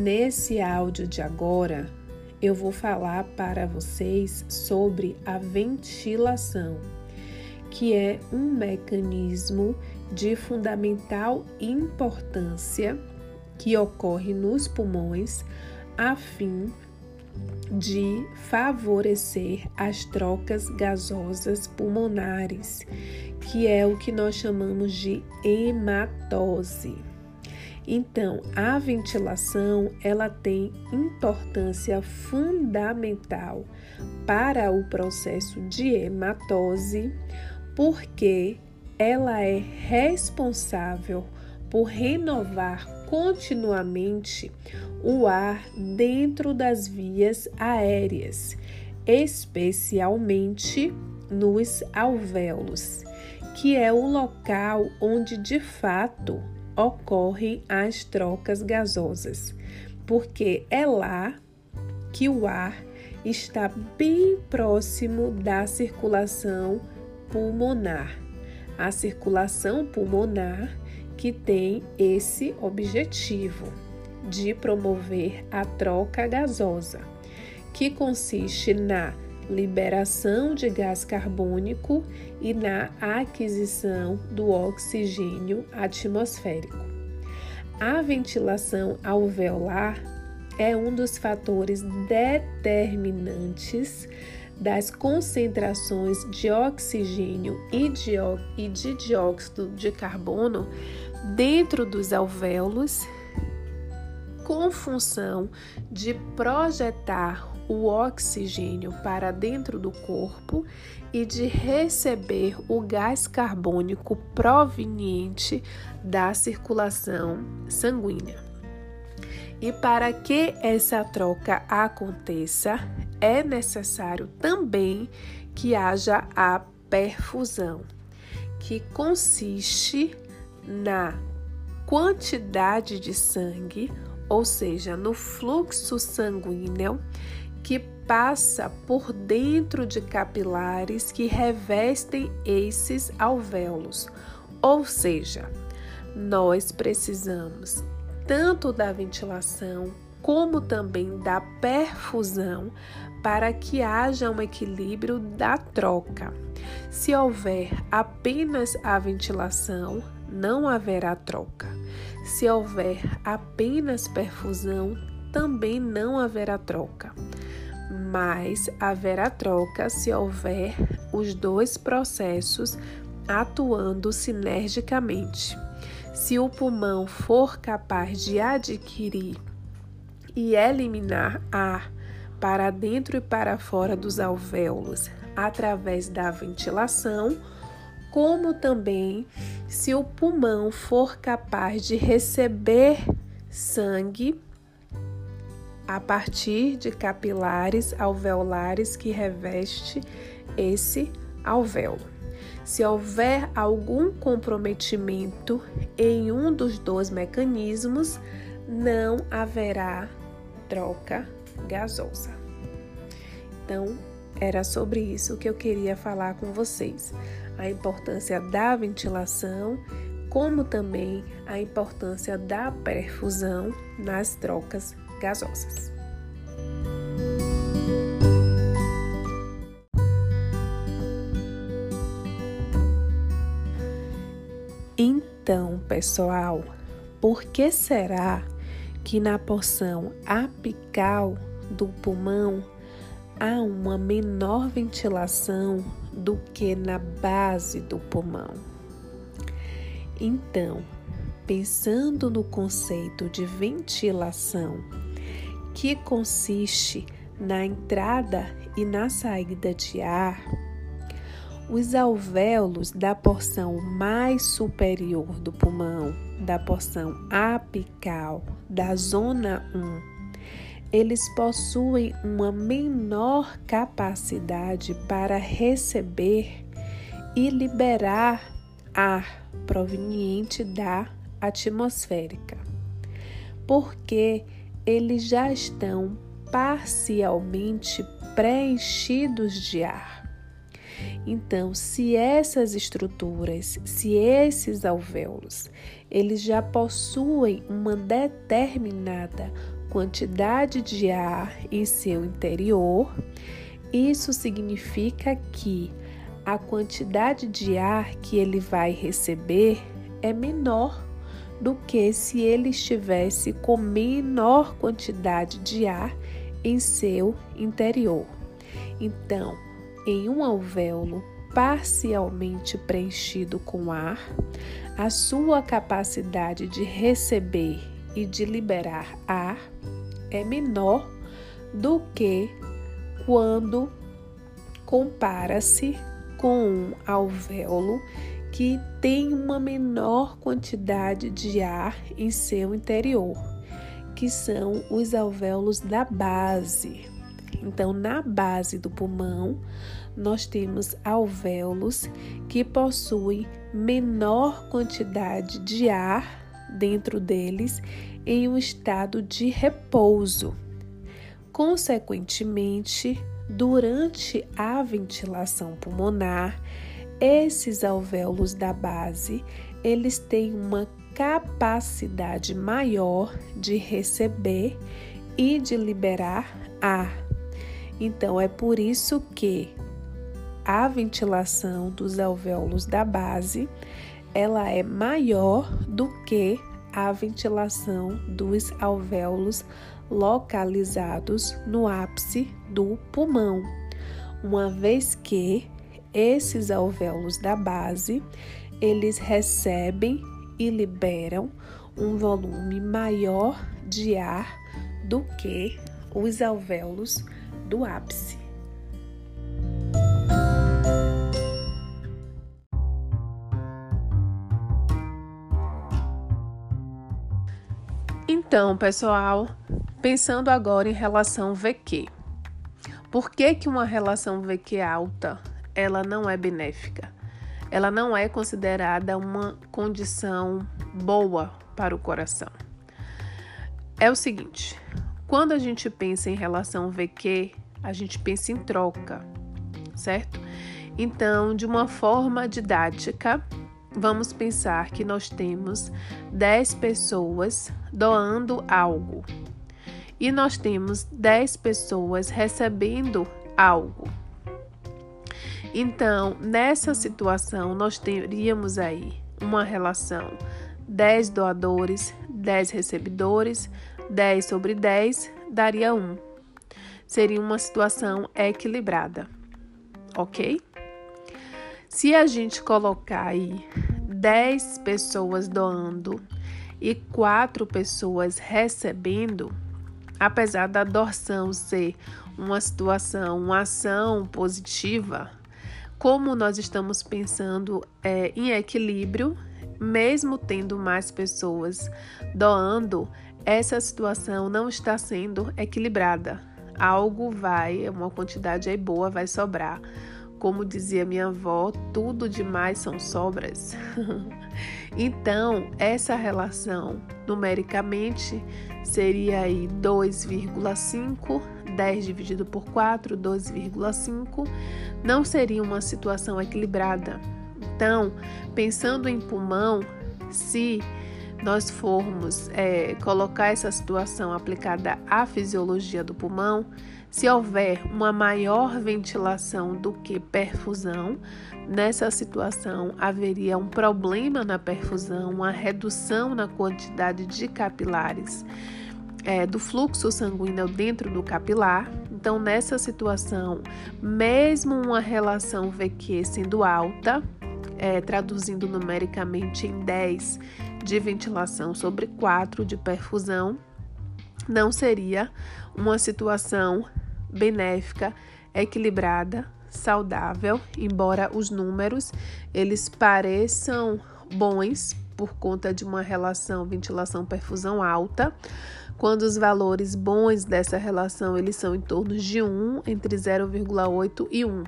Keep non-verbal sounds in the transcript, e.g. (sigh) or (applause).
Nesse áudio de agora, eu vou falar para vocês sobre a ventilação, que é um mecanismo de fundamental importância que ocorre nos pulmões a fim de favorecer as trocas gasosas pulmonares, que é o que nós chamamos de hematose. Então, a ventilação, ela tem importância fundamental para o processo de hematose, porque ela é responsável por renovar continuamente o ar dentro das vias aéreas, especialmente nos alvéolos, que é o local onde de fato ocorrem as trocas gasosas, porque é lá que o ar está bem próximo da circulação pulmonar. A circulação pulmonar que tem esse objetivo de promover a troca gasosa, que consiste na liberação de gás carbônico e na aquisição do oxigênio atmosférico. A ventilação alveolar é um dos fatores determinantes das concentrações de oxigênio e de dióxido de carbono dentro dos alvéolos, com função de projetar o oxigênio para dentro do corpo e de receber o gás carbônico proveniente da circulação sanguínea. E para que essa troca aconteça, é necessário também que haja a perfusão, que consiste na quantidade de sangue, ou seja, no fluxo sanguíneo que passa por dentro de capilares que revestem esses alvéolos. Ou seja, nós precisamos tanto da ventilação como também da perfusão para que haja um equilíbrio da troca. Se houver apenas a ventilação, não haverá troca. Se houver apenas perfusão, também não haverá troca. Mas haverá troca se houver os dois processos atuando sinergicamente. Se o pulmão for capaz de adquirir e eliminar ar para dentro e para fora dos alvéolos através da ventilação, como também se o pulmão for capaz de receber sangue a partir de capilares alveolares que reveste esse alvéolo. Se houver algum comprometimento em um dos dois mecanismos, não haverá troca gasosa. Então, era sobre isso que eu queria falar com vocês a importância da ventilação, como também a importância da perfusão nas trocas gasosas. Então, pessoal, por que será que na porção apical do pulmão há uma menor ventilação do que na base do pulmão. Então, pensando no conceito de ventilação, que consiste na entrada e na saída de ar, os alvéolos da porção mais superior do pulmão, da porção apical, da zona 1 eles possuem uma menor capacidade para receber e liberar ar proveniente da atmosférica, porque eles já estão parcialmente preenchidos de ar. Então, se essas estruturas, se esses alvéolos, eles já possuem uma determinada quantidade de ar em seu interior, isso significa que a quantidade de ar que ele vai receber é menor do que se ele estivesse com menor quantidade de ar em seu interior. Então, em um alvéolo parcialmente preenchido com ar, a sua capacidade de receber e de liberar ar é menor do que quando compara-se com um alvéolo que tem uma menor quantidade de ar em seu interior, que são os alvéolos da base. Então, na base do pulmão, nós temos alvéolos que possuem menor quantidade de ar dentro deles em um estado de repouso. Consequentemente, durante a ventilação pulmonar, esses alvéolos da base, eles têm uma capacidade maior de receber e de liberar ar. Então é por isso que a ventilação dos alvéolos da base, ela é maior do que a ventilação dos alvéolos localizados no ápice do pulmão, uma vez que esses alvéolos da base, eles recebem e liberam um volume maior de ar do que os alvéolos do ápice. Então, pessoal, pensando agora em relação VQ. Por que, que uma relação VQ alta ela não é benéfica. Ela não é considerada uma condição boa para o coração. É o seguinte, quando a gente pensa em relação VQ, a gente pensa em troca, certo? Então, de uma forma didática, vamos pensar que nós temos 10 pessoas doando algo e nós temos 10 pessoas recebendo algo. Então, nessa situação, nós teríamos aí uma relação 10 doadores, 10 recebedores, 10 sobre 10 daria 1. Seria uma situação equilibrada, ok? Se a gente colocar aí 10 pessoas doando e 4 pessoas recebendo, apesar da doação ser uma situação, uma ação positiva, como nós estamos pensando é, em equilíbrio, mesmo tendo mais pessoas doando, essa situação não está sendo equilibrada. Algo vai, uma quantidade aí boa vai sobrar. Como dizia minha avó, tudo demais são sobras. (laughs) então, essa relação numericamente seria aí 2,5 10 dividido por 4, 2,5, não seria uma situação equilibrada. Então, pensando em pulmão, se nós formos é, colocar essa situação aplicada à fisiologia do pulmão, se houver uma maior ventilação do que perfusão, nessa situação haveria um problema na perfusão, uma redução na quantidade de capilares é, do fluxo sanguíneo dentro do capilar. Então, nessa situação, mesmo uma relação VQ sendo alta, é, traduzindo numericamente em 10 de ventilação sobre 4 de perfusão, não seria uma situação benéfica, equilibrada, saudável, embora os números eles pareçam bons por conta de uma relação ventilação-perfusão alta, quando os valores bons dessa relação eles são em torno de 1, entre 0,8 e 1.